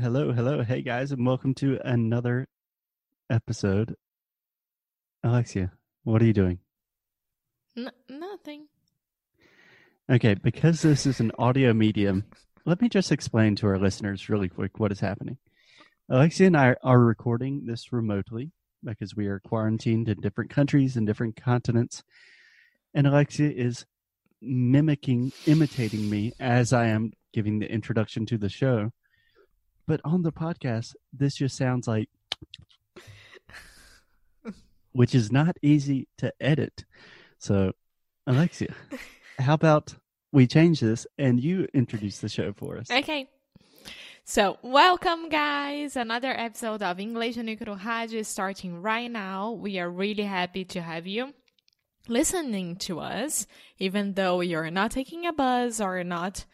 Hello, hello. Hey guys, and welcome to another episode. Alexia, what are you doing? N- nothing. Okay, because this is an audio medium, let me just explain to our listeners really quick what is happening. Alexia and I are recording this remotely because we are quarantined in different countries and different continents. And Alexia is mimicking, imitating me as I am giving the introduction to the show. But on the podcast, this just sounds like, which is not easy to edit. So, Alexia, how about we change this and you introduce the show for us? Okay. So, welcome, guys. Another episode of English Nuclear Rádio is starting right now. We are really happy to have you listening to us, even though you're not taking a bus or not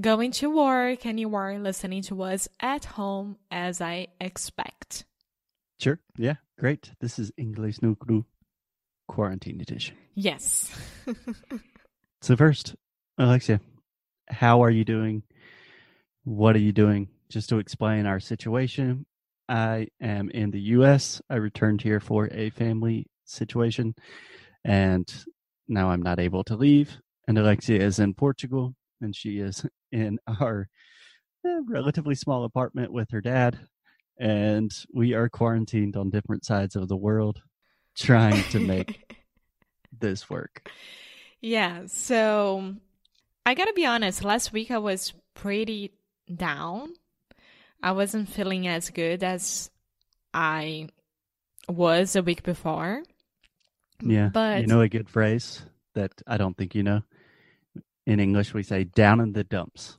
going to work and you are listening to us at home, as I expect. Sure. Yeah. Great. This is English no Cru Quarantine Edition. Yes. So, first, Alexia, how are you doing? What are you doing? Just to explain our situation, I am in the US. I returned here for a family situation, and now I'm not able to leave. And Alexia is in Portugal, and she is in our eh, relatively small apartment with her dad. And we are quarantined on different sides of the world, trying to make this work. Yeah, so I gotta be honest, last week I was pretty down. I wasn't feeling as good as I was a week before. Yeah. But you know a good phrase that I don't think you know? In English, we say down in the dumps.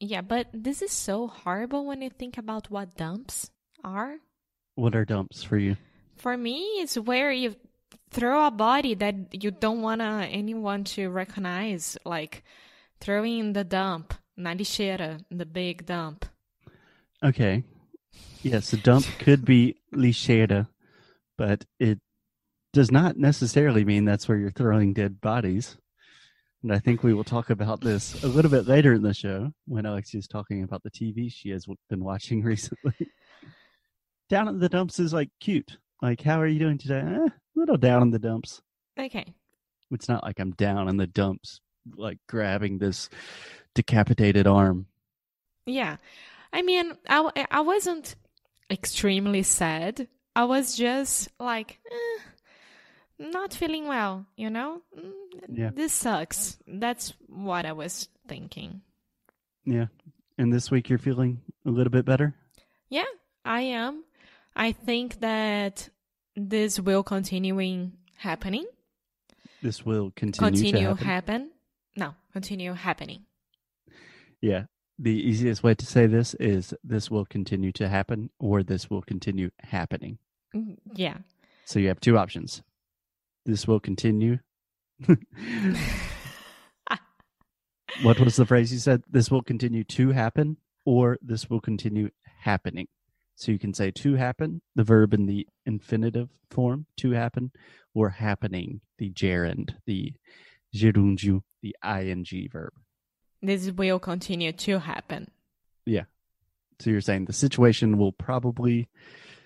yeah, but this is so horrible when you think about what dumps are. What are dumps for you? For me, it's where you throw a body that you don't want anyone to recognize, like throwing in the dump, na lixeira, the big dump. Okay. Yes, a dump could be lixeira, but it does not necessarily mean that's where you're throwing dead bodies. And I think we will talk about this a little bit later in the show when Alexia is talking about the TV she has been watching recently. down in the dumps is like cute. Like, how are you doing today? Eh, a little down in the dumps. Okay. It's not like I'm down in the dumps, like grabbing this decapitated arm. Yeah. I mean, I, I wasn't extremely sad. I was just like, eh, not feeling well, you know? Mm, Yeah. This sucks. That's what I was thinking. Yeah. And this week you're feeling a little bit better? Yeah, I am. I think that this will continuing happening. This will continue, Continue to happen. happen. No, continue happening. yeah. The easiest way to say this is this will continue to happen or this will continue happening. Mm, Yeah. So you have two options. This will continue. what was the phrase you said? This will continue to happen or this will continue happening. So you can say to happen, the verb in the infinitive form, to happen, or happening, the gerund, the gerundio, the ing verb. This will continue to happen. Yeah. So you're saying the situation will probably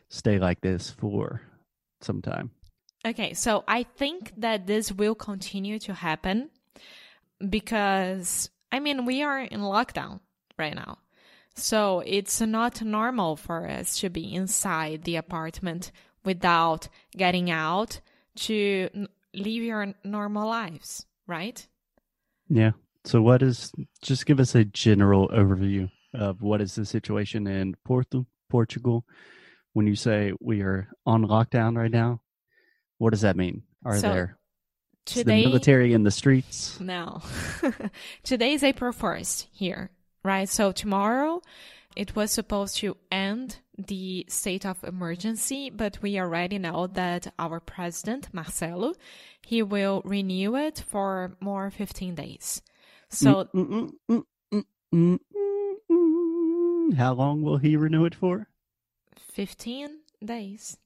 stay like this for some time. Okay, so I think that this will continue to happen because, I mean, we are in lockdown right now. So it's not normal for us to be inside the apartment without getting out to live your normal lives, right? Yeah. So what is just give us a general overview of what is the situation in Porto, Portugal when you say we are on lockdown right now? What does that mean? Are So, there is the military in the streets? No. Today is April 1st here, right? So tomorrow it was supposed to end the state of emergency, but we already know that our president, Marcelo, he will renew it for more 15 days. So mm, mm, mm. how long will he renew it for? 15 days.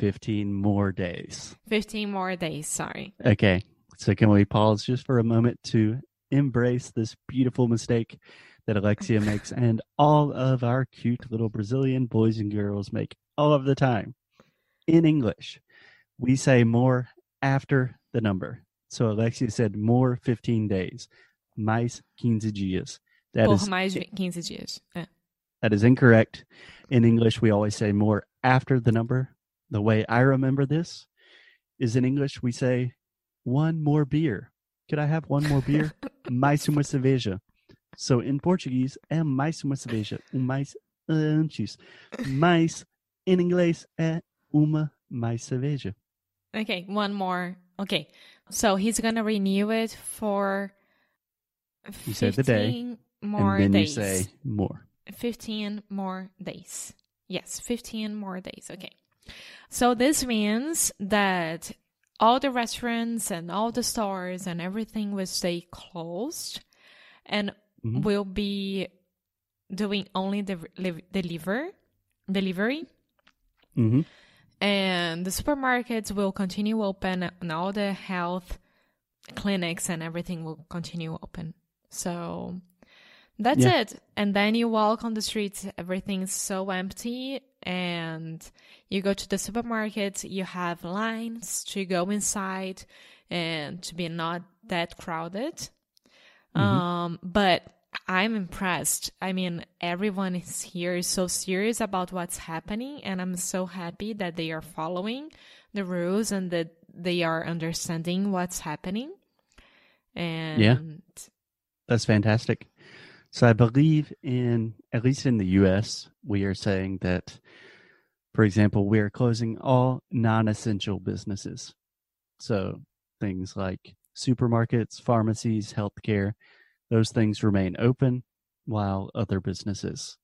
15 more days. 15 more days, sorry. Okay. So can we pause just for a moment to embrace this beautiful mistake that Alexia makes and all of our cute little Brazilian boys and girls make all of the time. In English, we say more after the number. So Alexia said more 15 days, mais 15 dias. That Por is mais 15 dias. É. that is incorrect. In English, we always say more after the number. The way I remember this is in English, we say one more beer. Could I have one more beer? mais uma cerveja. So in Portuguese, é mais uma cerveja. Um mais antes. Mais em inglês é uma mais cerveja. Okay, one more. Okay, so he's gonna renew it for You say the day, 15 more and then days. you say more. 15 more days. Yes, 15 more days. Okay. So this means that all the restaurants and all the stores and everything will stay closed and Mhm. will be doing only the li- deliver delivery hmm and the supermarkets will continue open and all the health clinics and everything will continue open so that's Yeah. it and then you walk on the streets everything's so empty and you go to the supermarket you have lines to go inside and to be not that crowded. Um but i'm impressed. I mean everyone is here is so serious about what's happening and i'm so happy that they are following the rules and that they are understanding what's happening. And yeah, That's fantastic. So I believe in at least in the US, we are saying that for example, we are closing all non-essential businesses. So things like supermarkets, pharmacies, healthcare, those things remain open while other businesses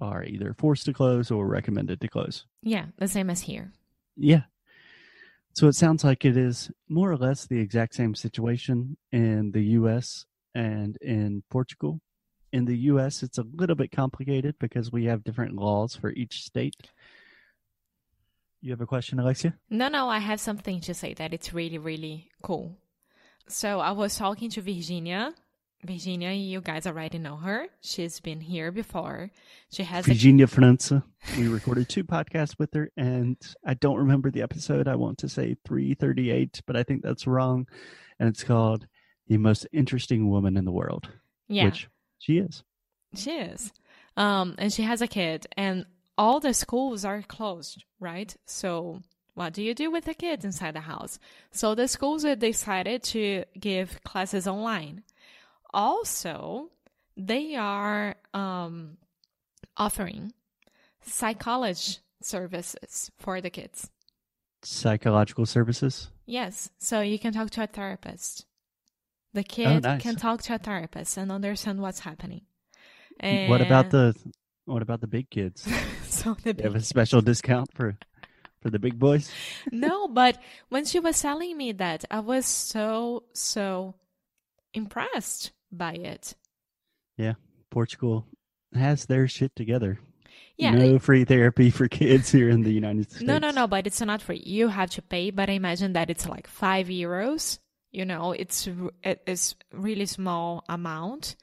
are either forced to close or recommended to close. yeah the same as here Yeah. So it sounds like it is more or less the exact same situation in the US and in Portugal. In the US, it's a little bit complicated because we have different laws for each state. You have a question, Alexia? No, no, I have something to say that it's really, really cool. So I was talking to Virginia. Virginia, you guys already know her. She's been here before. She has a Virginia França. We recorded two podcasts with her, and I don't remember the episode. I want to say 338, but I think that's wrong. And it's called The Most Interesting Woman in the World, yeah, which she is. she is. Um, and she has a kid, and all the schools are closed, right? So what do you do with the kids inside the house? So the schools have decided to give classes online. Also, they are um, offering psychology services for the kids. Psychological services. Yes, so you can talk to a therapist. The oh, kid nice. can talk to a therapist and understand what's happening. And What about the what about the big kids? so the They have a big- special discount for for the big boys. no, but when she was telling me that, I was so so impressed by it. Yeah, Portugal has their shit together. Yeah, no free therapy for kids here in the United States. No, no, no, but it's not free. You have to pay, but I imagine that it's like five euros. You know, it's it is really small amount,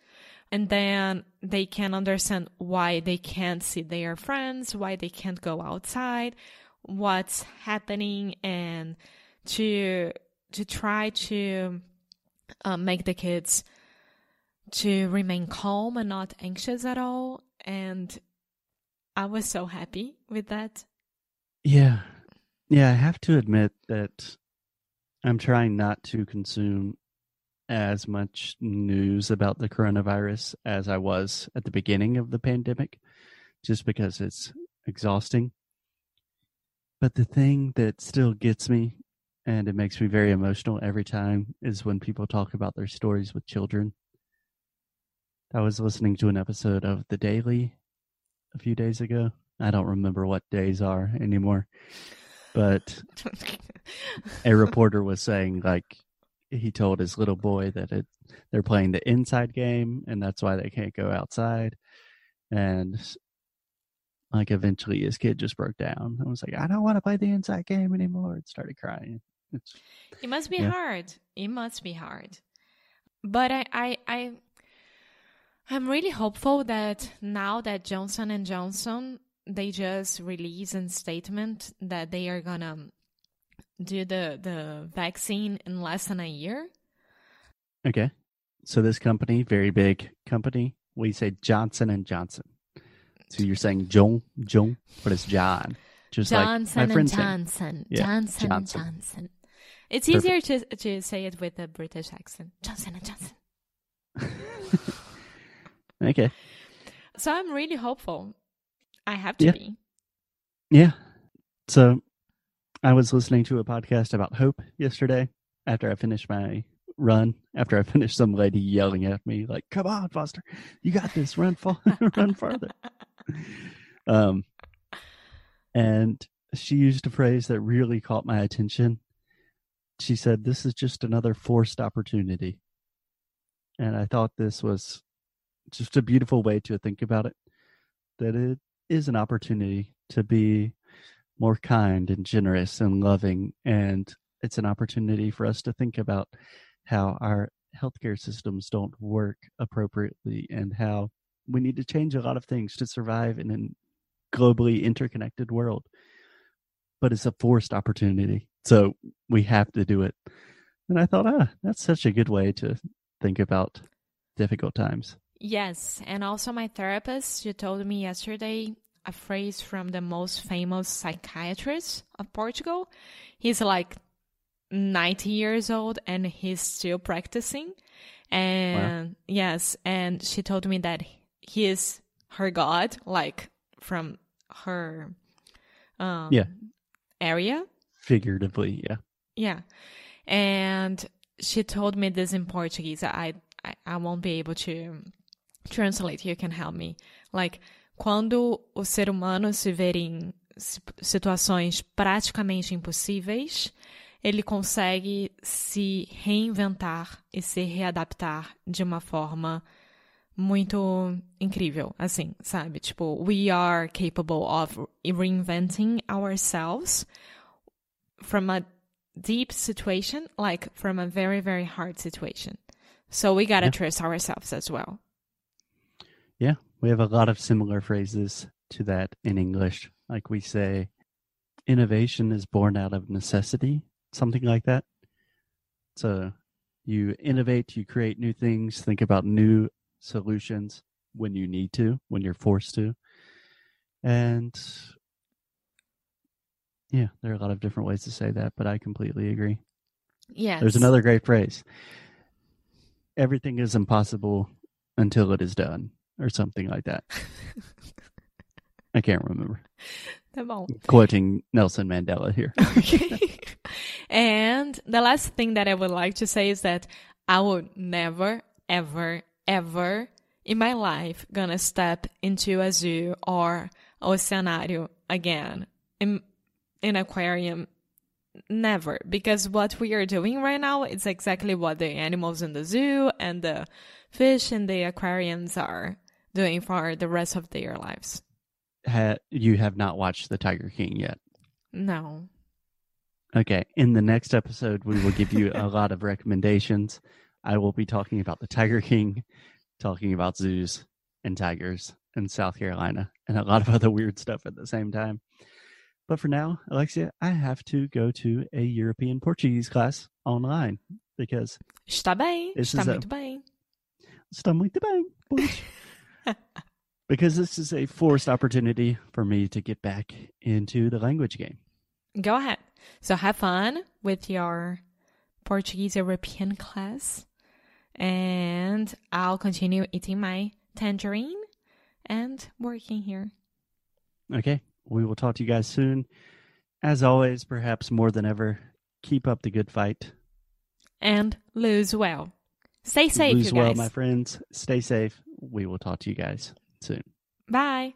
and then they can understand why they can't see their friends, why they can't go outside, what's happening, and to to try to uh, make the kids to remain calm and not anxious at all. And I was so happy with that. Yeah. Yeah, I have to admit that I'm trying not to consume as much news about the coronavirus as I was at the beginning of the pandemic, just because it's exhausting. But the thing that still gets me, and it makes me very emotional every time, is when people talk about their stories with children. I was listening to an episode of The Daily a few days ago. I don't remember what days are anymore. But a reporter was saying like he told his little boy that it they're playing the inside game and that's why they can't go outside and like eventually his kid just broke down and was like i don't want to play the inside game anymore and started crying it's It must be Yeah. hard. It must be hard. But I, I, I, I'm really hopeful that now that Johnson and Johnson they just released a statement that they are gonna do the the vaccine in less than a year. Okay. So this company, very big company, we say Johnson and Johnson. So you're saying John, John, but it's John. Just Johnson like my and friend Johnson, Yeah, Johnson, Johnson. Johnson. It's Perfect. easier to to say it with a British accent. Johnson and Johnson. okay. So I'm really hopeful. I have to Yeah. be. Yeah. So I was listening to a podcast about hope yesterday after I finished my run, after I finished some lady yelling at me, like, come on, Foster, you got this, run, run farther. Um, and she used a phrase that really caught my attention. She said, This is just another forced opportunity. And I thought this was just a beautiful way to think about it that it is an opportunity to be more kind and generous and loving. And it's an opportunity for us to think about how our healthcare systems don't work appropriately and how we need to change a lot of things to survive in a globally interconnected world. But it's a forced opportunity. So we have to do it. And I thought, ah, that's such a good way to think about difficult times. Yes, and also my therapist, she told me yesterday a phrase from the most famous psychiatrist of Portugal. He's like 90 years old and he's still practicing. And yes, and she told me that he is her god, like from her um, Yeah. area. Figuratively, yeah. Yeah. And she told me this in Portuguese. I, I, I won't be able to translate. You can help me. Like, quando o ser humano se ver em si- situações praticamente impossíveis, ele consegue se reinventar e se readaptar de uma forma muito incrível, assim, sabe? Tipo, we are capable of reinventing ourselves from a deep situation, like from a very, very hard situation. So we gotta Yeah. trust ourselves as well. Yeah, we have a lot of similar phrases to that in English. Like we say, innovation is born out of necessity, something like that. So you innovate, you create new things, think about new solutions when you need to, when you're forced to. And yeah, there are a lot of different ways to say that, but I completely agree. Yeah. There's another great phrase everything is impossible until it is done, or something like that. I can't remember. Tá. Quoting Nelson Mandela here. Okay. and the last thing that I would like to say is that I would never, ever, ever in my life gonna step into a zoo or oceanario again in an aquarium never because what we are doing right now is exactly what the animals in the zoo and the fish in the aquariums are doing for the rest of their lives Ha- you have not watched The Tiger King yet. no Okay. In the next episode, we will give you a lot of recommendations. I will be talking about The Tiger King, talking about zoos and tigers in South Carolina, and a lot of other weird stuff at the same time. But for now, Alexia, I have to go to a European Portuguese class online because está bem está is a- muito bem está muito bem. because this is a forced opportunity for me to get back into the language game. Go ahead. So have fun with your Portuguese European class. And I'll continue eating my tangerine and working here. Okay. We will talk to you guys soon. As always, perhaps more than ever, keep up the good fight. And lose well. Stay safe, Lose you well, my friends. Stay safe. We will talk to you guys soon. Bye.